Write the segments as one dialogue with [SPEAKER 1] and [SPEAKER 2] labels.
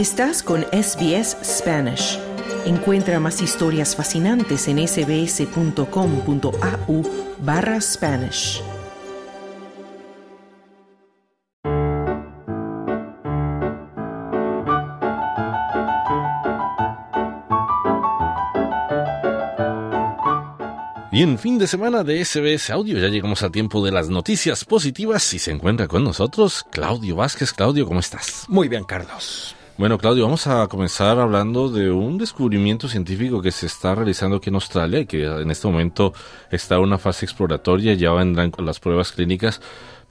[SPEAKER 1] Estás con SBS Spanish. Encuentra más historias fascinantes en sbs.com.au barra Spanish.
[SPEAKER 2] Y en fin de semana de SBS Audio ya llegamos al tiempo de las noticias positivas y se encuentra con nosotros Claudio Vázquez. Claudio, ¿cómo estás?
[SPEAKER 3] Muy bien, Carlos.
[SPEAKER 2] Bueno, Claudio, vamos a comenzar hablando de un descubrimiento científico que se está realizando aquí en Australia y que en este momento está en una fase exploratoria, ya vendrán las pruebas clínicas,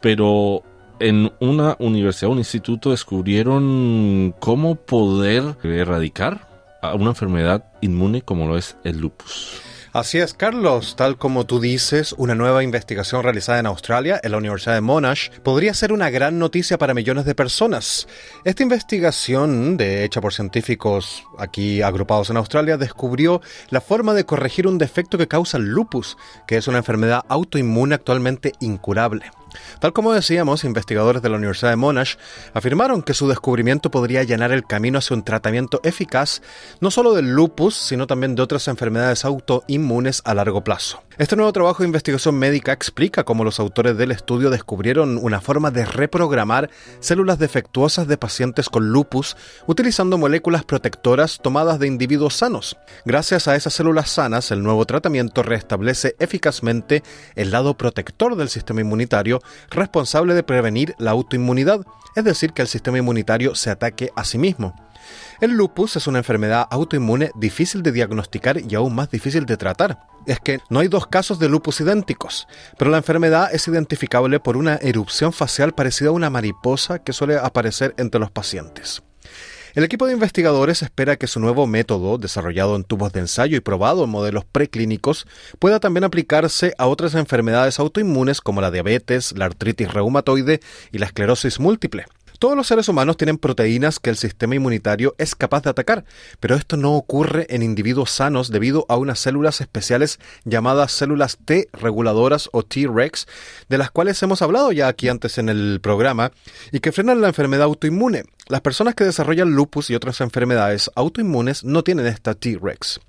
[SPEAKER 2] pero en una universidad, un instituto, descubrieron cómo poder erradicar a una enfermedad inmune como lo es el lupus.
[SPEAKER 3] Así es, Carlos. Tal como tú dices, una nueva investigación realizada en Australia, en la Universidad de Monash, podría ser una gran noticia para millones de personas. Esta investigación, de hecha por científicos aquí agrupados en Australia, descubrió la forma de corregir un defecto que causa el lupus, que es una enfermedad autoinmune actualmente incurable. Tal como decíamos, investigadores de la Universidad de Monash afirmaron que su descubrimiento podría allanar el camino hacia un tratamiento eficaz no solo del lupus, sino también de otras enfermedades autoinmunes a largo plazo. Este nuevo trabajo de investigación médica explica cómo los autores del estudio descubrieron una forma de reprogramar células defectuosas de pacientes con lupus utilizando moléculas protectoras tomadas de individuos sanos. Gracias a esas células sanas, el nuevo tratamiento restablece eficazmente el lado protector del sistema inmunitario responsable de prevenir la autoinmunidad, es decir, que el sistema inmunitario se ataque a sí mismo. El lupus es una enfermedad autoinmune difícil de diagnosticar y aún más difícil de tratar. Es que no hay dos casos de lupus idénticos, pero la enfermedad es identificable por una erupción facial parecida a una mariposa que suele aparecer entre los pacientes. El equipo de investigadores espera que su nuevo método, desarrollado en tubos de ensayo y probado en modelos preclínicos, pueda también aplicarse a otras enfermedades autoinmunes como la diabetes, la artritis reumatoide y la esclerosis múltiple. Todos los seres humanos tienen proteínas que el sistema inmunitario es capaz de atacar, pero esto no ocurre en individuos sanos debido a unas células especiales llamadas células T reguladoras o T-Rex, de las cuales hemos hablado ya aquí antes en el programa, y que frenan la enfermedad autoinmune. Las personas que desarrollan lupus y otras enfermedades autoinmunes no tienen esta T-Rex.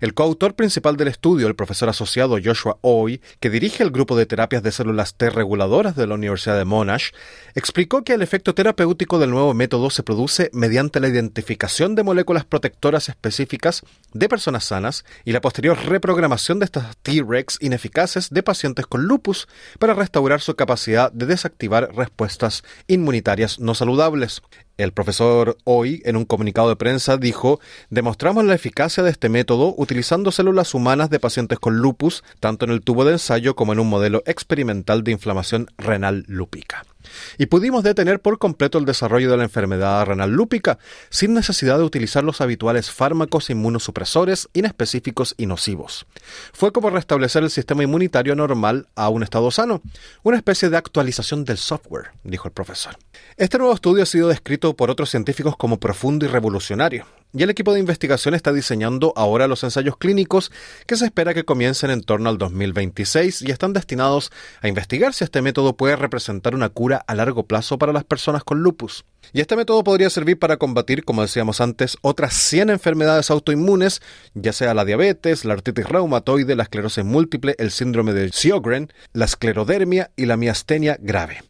[SPEAKER 3] El coautor principal del estudio, el profesor asociado Joshua Oy, que dirige el grupo de terapias de células T reguladoras de la Universidad de Monash, explicó que el efecto terapéutico del nuevo método se produce mediante la identificación de moléculas protectoras específicas de personas sanas y la posterior reprogramación de estas T-Rex ineficaces de pacientes con lupus para restaurar su capacidad de desactivar respuestas inmunitarias no saludables. El profesor hoy, en un comunicado de prensa, dijo, demostramos la eficacia de este método utilizando células humanas de pacientes con lupus, tanto en el tubo de ensayo como en un modelo experimental de inflamación renal lúpica y pudimos detener por completo el desarrollo de la enfermedad renal lúpica sin necesidad de utilizar los habituales fármacos inmunosupresores inespecíficos y nocivos. Fue como restablecer el sistema inmunitario normal a un estado sano, una especie de actualización del software, dijo el profesor. Este nuevo estudio ha sido descrito por otros científicos como profundo y revolucionario, y el equipo de investigación está diseñando ahora los ensayos clínicos que se espera que comiencen en torno al 2026 y están destinados a investigar si este método puede representar una cura a largo plazo para las personas con lupus. Y este método podría servir para combatir, como decíamos antes, otras 100 enfermedades autoinmunes, ya sea la diabetes, la artritis reumatoide, la esclerosis múltiple, el síndrome de Sjögren, la esclerodermia y la miastenia grave.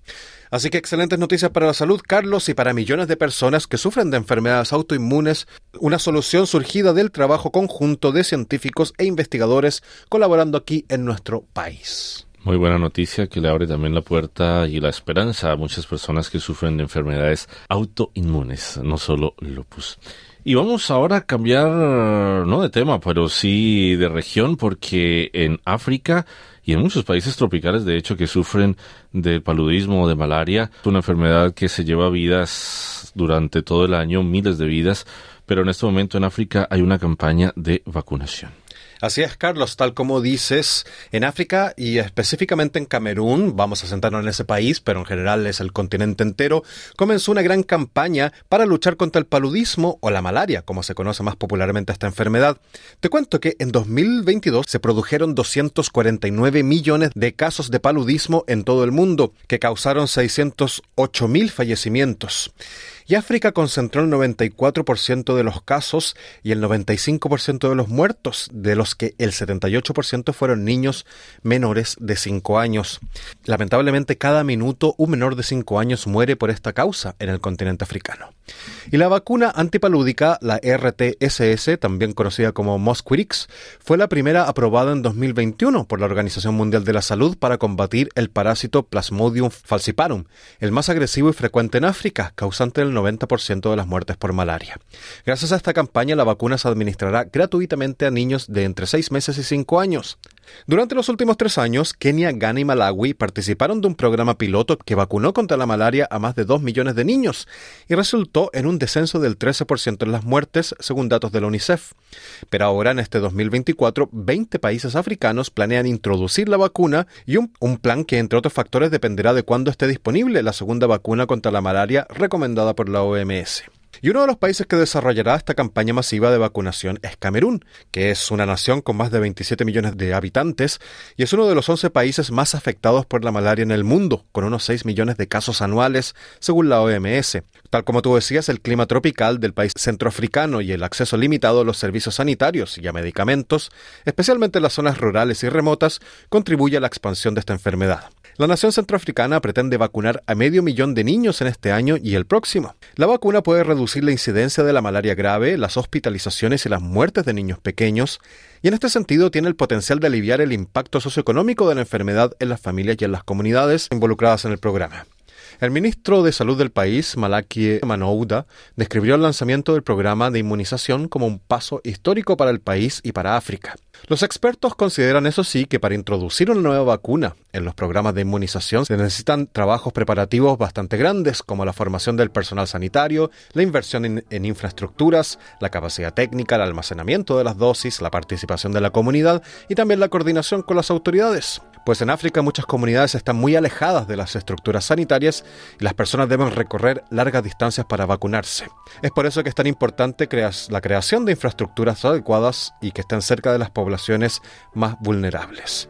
[SPEAKER 3] Así que excelentes noticias para la salud, Carlos, y para millones de personas que sufren de enfermedades autoinmunes, una solución surgida del trabajo conjunto de científicos e investigadores colaborando aquí en nuestro país.
[SPEAKER 2] Muy buena noticia que le abre también la puerta y la esperanza a muchas personas que sufren de enfermedades autoinmunes, no solo lupus. Y vamos ahora a cambiar, no de tema, pero sí de región, porque en África y en muchos países tropicales, de hecho, que sufren del paludismo o de malaria, una enfermedad que se lleva vidas durante todo el año, miles de vidas, pero en este momento en África hay una campaña de vacunación.
[SPEAKER 3] Así es, Carlos, tal como dices, en África y específicamente en Camerún, vamos a sentarnos en ese país, pero en general es el continente entero, comenzó una gran campaña para luchar contra el paludismo o la malaria, como se conoce más popularmente esta enfermedad. Te cuento que en 2022 se produjeron 249 millones de casos de paludismo en todo el mundo, que causaron 608 mil fallecimientos. Y África concentró el 94% de los casos y el 95% de los muertos, de los que el 78% fueron niños menores de 5 años. Lamentablemente, cada minuto un menor de 5 años muere por esta causa en el continente africano. Y la vacuna antipalúdica, la RTSS, también conocida como Mosquirix, fue la primera aprobada en 2021 por la Organización Mundial de la Salud para combatir el parásito Plasmodium falciparum, el más agresivo y frecuente en África, causante del 90% de las muertes por malaria. Gracias a esta campaña, la vacuna se administrará gratuitamente a niños de entre 6 meses y 5 años. Durante los últimos tres años, Kenia, Ghana y Malawi participaron de un programa piloto que vacunó contra la malaria a más de 2 millones de niños y resultó en un descenso del 13% en las muertes, según datos de la UNICEF. Pero ahora, en este 2024, 20 países africanos planean introducir la vacuna y un, un plan que, entre otros factores, dependerá de cuándo esté disponible la segunda vacuna contra la malaria recomendada por la OMS. Y uno de los países que desarrollará esta campaña masiva de vacunación es Camerún, que es una nación con más de 27 millones de habitantes y es uno de los 11 países más afectados por la malaria en el mundo, con unos 6 millones de casos anuales, según la OMS. Tal como tú decías, el clima tropical del país centroafricano y el acceso limitado a los servicios sanitarios y a medicamentos, especialmente en las zonas rurales y remotas, contribuye a la expansión de esta enfermedad. La nación centroafricana pretende vacunar a medio millón de niños en este año y el próximo. La vacuna puede reducir la incidencia de la malaria grave, las hospitalizaciones y las muertes de niños pequeños, y en este sentido tiene el potencial de aliviar el impacto socioeconómico de la enfermedad en las familias y en las comunidades involucradas en el programa. El ministro de Salud del país, Malaki Manouda, describió el lanzamiento del programa de inmunización como un paso histórico para el país y para África. Los expertos consideran, eso sí, que para introducir una nueva vacuna en los programas de inmunización se necesitan trabajos preparativos bastante grandes, como la formación del personal sanitario, la inversión en, en, infraestructuras, la capacidad técnica, el almacenamiento de las dosis, la participación de la comunidad y también la coordinación con las autoridades. Pues en África muchas comunidades están muy alejadas de las estructuras sanitarias y las personas deben recorrer largas distancias para vacunarse. Es por eso que es tan importante la creación de infraestructuras adecuadas y que estén cerca de las poblaciones más vulnerables.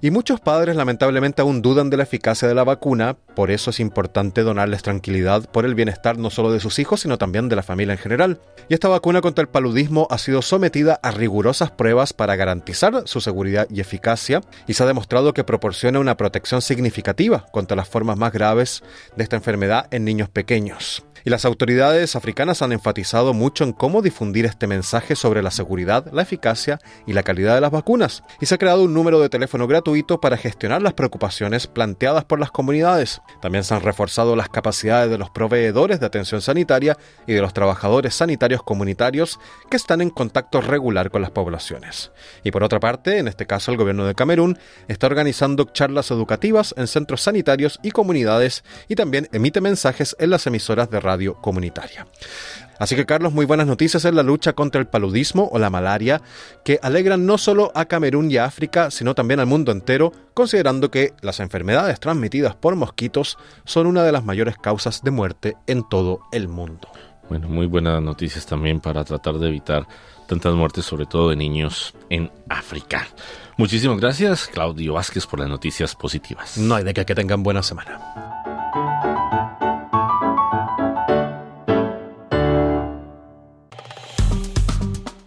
[SPEAKER 3] Y muchos padres lamentablemente aún dudan de la eficacia de la vacuna, por eso es importante donarles tranquilidad por el bienestar no solo de sus hijos, sino también de la familia en general. Y esta vacuna contra el paludismo ha sido sometida a rigurosas pruebas para garantizar su seguridad y eficacia, y se ha demostrado que proporciona una protección significativa contra las formas más graves de esta enfermedad en niños pequeños y las autoridades africanas han enfatizado mucho en cómo difundir este mensaje sobre la seguridad, la eficacia y la calidad de las vacunas, y se ha creado un número de teléfono gratuito para gestionar las preocupaciones planteadas por las comunidades. También se han reforzado las capacidades de los proveedores de atención sanitaria y de los trabajadores sanitarios comunitarios que están en contacto regular con las poblaciones. Y por otra parte, en este caso el gobierno de Camerún está organizando charlas educativas en centros sanitarios y comunidades y también emite mensajes en las emisoras de radio comunitaria. Así que Carlos, muy buenas noticias en la lucha contra el paludismo o la malaria, que alegran no solo a Camerún y a África, sino también al mundo entero, considerando que las enfermedades transmitidas por mosquitos son una de las mayores causas de muerte en todo el mundo.
[SPEAKER 2] Bueno, muy buenas noticias también para tratar de evitar tantas muertes, sobre todo de niños en África. Muchísimas gracias, Claudio Vázquez, por las noticias positivas.
[SPEAKER 3] No hay de que, que tengan buena semana.